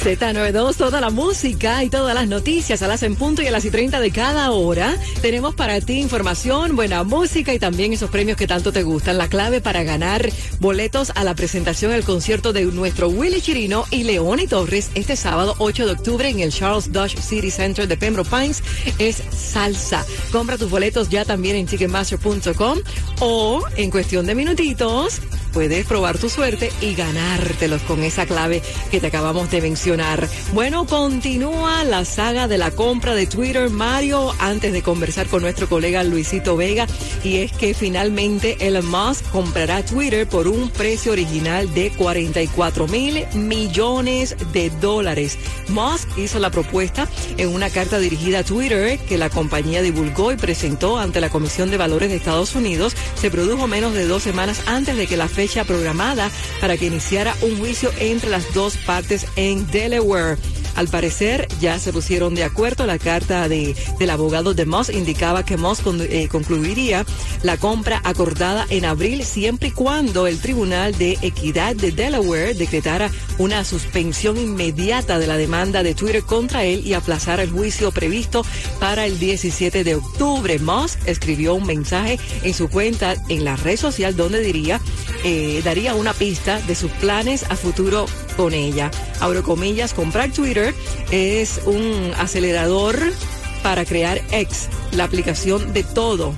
Z92, toda la música y todas las noticias a las en punto y a las y 30 de cada hora. Tenemos para ti información, buena música y también esos premios que tanto te gustan. La clave para ganar boletos a la presentación del concierto de nuestro Willy Chirino y León y Torres este sábado 8 de octubre en el Charles Dodge City Center de Pembroke Pines es salsa. Compra tus boletos ya también en ticketmaster.com o en cuestión de minutitos puedes probar tu suerte y ganártelos con esa clave que te acabamos de mencionar. Bueno, continúa la saga de la compra de Twitter, Mario, antes de conversar con nuestro colega Luisito Vega, y es que finalmente Elon Musk comprará Twitter por un precio original de 44 mil millones de dólares. Musk hizo la propuesta en una carta dirigida a Twitter que la compañía divulgó y presentó ante la Comisión de Valores de Estados Unidos. Se produjo menos de dos semanas antes de que la fecha programada para que iniciara un juicio entre las dos partes en Delaware. Al parecer ya se pusieron de acuerdo. La carta de, del abogado de Moss indicaba que Moss eh, concluiría la compra acordada en abril siempre y cuando el Tribunal de Equidad de Delaware decretara una suspensión inmediata de la demanda de Twitter contra él y aplazara el juicio previsto para el 17 de octubre. Moss escribió un mensaje en su cuenta en la red social donde diría, eh, daría una pista de sus planes a futuro con ella. Abro comillas, comprar Twitter es un acelerador para crear X, la aplicación de todo.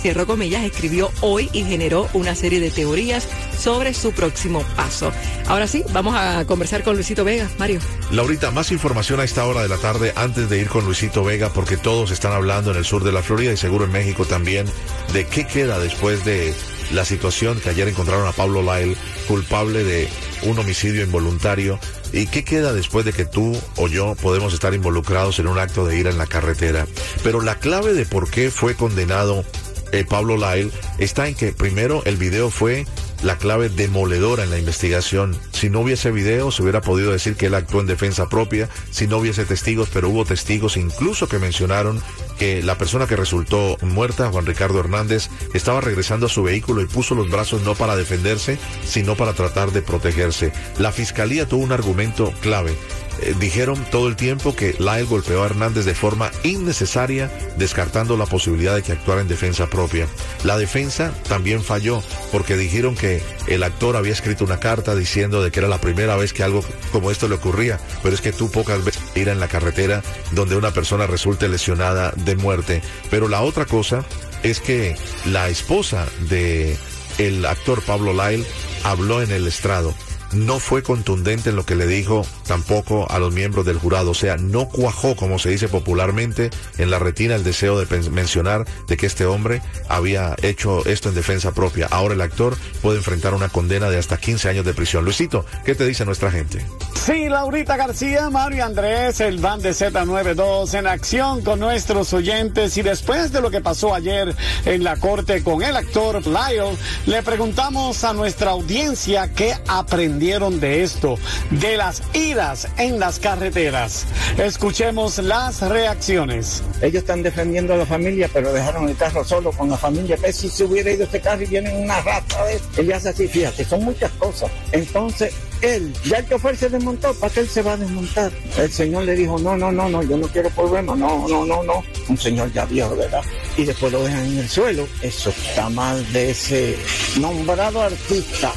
Cierro comillas, escribió hoy y generó una serie de teorías sobre su próximo paso. Ahora sí, vamos a conversar con Luisito Vega. Mario. Laurita, más información a esta hora de la tarde antes de ir con Luisito Vega, porque todos están hablando en el sur de la Florida y seguro en México también de qué queda después de la situación que ayer encontraron a Pablo Lyle culpable de un homicidio involuntario. ¿Y qué queda después de que tú o yo podemos estar involucrados en un acto de ira en la carretera? Pero la clave de por qué fue condenado eh, Pablo Lyle está en que primero el video fue la clave demoledora en la investigación. Si no hubiese video, se hubiera podido decir que él actuó en defensa propia, si no hubiese testigos, pero hubo testigos incluso que mencionaron que la persona que resultó muerta, Juan Ricardo Hernández, estaba regresando a su vehículo y puso los brazos no para defenderse, sino para tratar de protegerse. La fiscalía tuvo un argumento clave. Eh, dijeron todo el tiempo que Lyle golpeó a Hernández de forma innecesaria, descartando la posibilidad de que actuara en defensa propia. La defensa también falló porque dijeron que el actor había escrito una carta diciendo de que era la primera vez que algo como esto le ocurría, pero es que tú pocas veces ir en la carretera donde una persona resulte lesionada de muerte. Pero la otra cosa es que la esposa de el actor Pablo Lyle habló en el estrado no fue contundente en lo que le dijo tampoco a los miembros del jurado. O sea, no cuajó, como se dice popularmente, en la retina el deseo de mencionar de que este hombre había hecho esto en defensa propia. Ahora el actor puede enfrentar una condena de hasta 15 años de prisión. Luisito, ¿qué te dice nuestra gente? Sí, Laurita García, Mario Andrés, el van de Z92 en acción con nuestros oyentes y después de lo que pasó ayer en la corte con el actor Lyle, le preguntamos a nuestra audiencia qué aprendieron de esto, de las idas en las carreteras. Escuchemos las reacciones. Ellos están defendiendo a la familia, pero dejaron el carro solo con la familia. ¿Ves si se hubiera ido este carro y viene una rata de Ella hace así, fíjate, son muchas cosas. Entonces, él, ya el chofer se desmontó, ¿para qué él se va a desmontar? El señor le dijo, no, no, no, no, yo no quiero problemas, no, no, no, no. Un señor ya viejo, ¿verdad? Y después lo dejan en el suelo. Eso está mal de ese nombrado artista.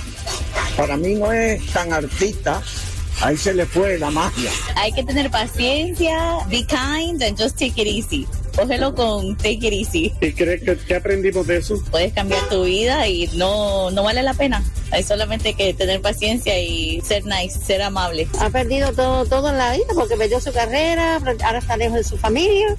Para mí no es tan artista, Ahí se le fue la magia. Hay que tener paciencia, be kind and just take it easy. Cógelo con take it easy. ¿Y crees que, que aprendimos de eso? Puedes cambiar tu vida y no, no vale la pena. Hay solamente que tener paciencia y ser nice, ser amable. Ha perdido todo, todo en la vida porque perdió su carrera, ahora está lejos de su familia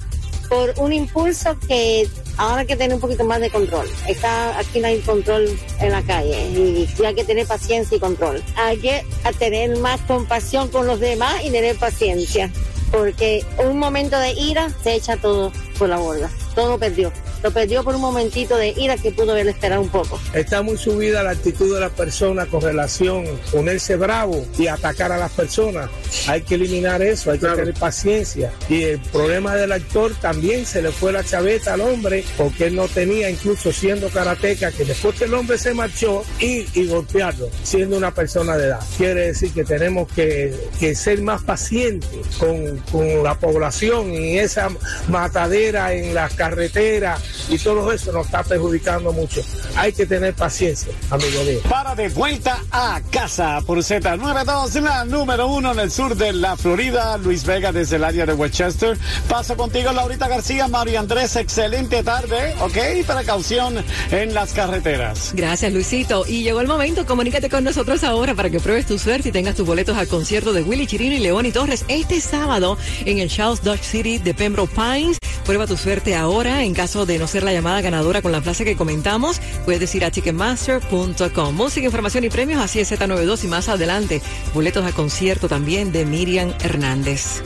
por un impulso que ahora hay que tener un poquito más de control. Está, aquí no hay control en la calle y, y hay que tener paciencia y control. Hay que tener más compasión con los demás y tener paciencia, porque un momento de ira se echa todo por la borda. Todo perdió. Lo perdió por un momentito de ira que pudo haber esperado un poco. Está muy subida la actitud de las personas con relación a ponerse bravo y atacar a las personas. Hay que eliminar eso, hay que tener paciencia. Y el problema del actor también se le fue la chaveta al hombre porque él no tenía, incluso siendo karateca, que después que el hombre se marchó, ir y golpearlo, siendo una persona de edad. Quiere decir que tenemos que, que ser más pacientes con, con la población y esa matadera en las carreteras y todo eso nos está perjudicando mucho. Hay que tener paciencia, amigo mío. Para de vuelta a casa por Z92, la número uno en el sur de la Florida, Luis Vega desde el área de Westchester. Paso contigo, Laurita García, Mario Andrés, excelente tarde, ¿ok? Precaución en las carreteras. Gracias, Luisito. Y llegó el momento, comunícate con nosotros ahora para que pruebes tu suerte y tengas tus boletos al concierto de Willy Chirino y León y Torres este sábado en el Charles Dodge City de Pembroke Pines. Prueba tu suerte ahora. En caso de no ser la llamada ganadora con la plaza que comentamos, puedes ir a ticketmaster.com. Música, información y premios, así es Z92 y más adelante, boletos al concierto también de Miriam Hernández.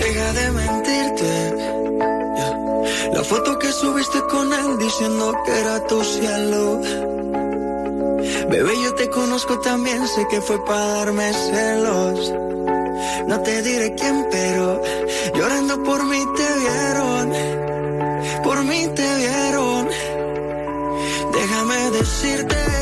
Deja de mentirte. La foto que subiste con él diciendo que era tu cielo. Bebé, yo te conozco también, sé que fue para darme celos. No te diré quién, pero llorando por mí te vieron. Por mí te vieron. Déjame decirte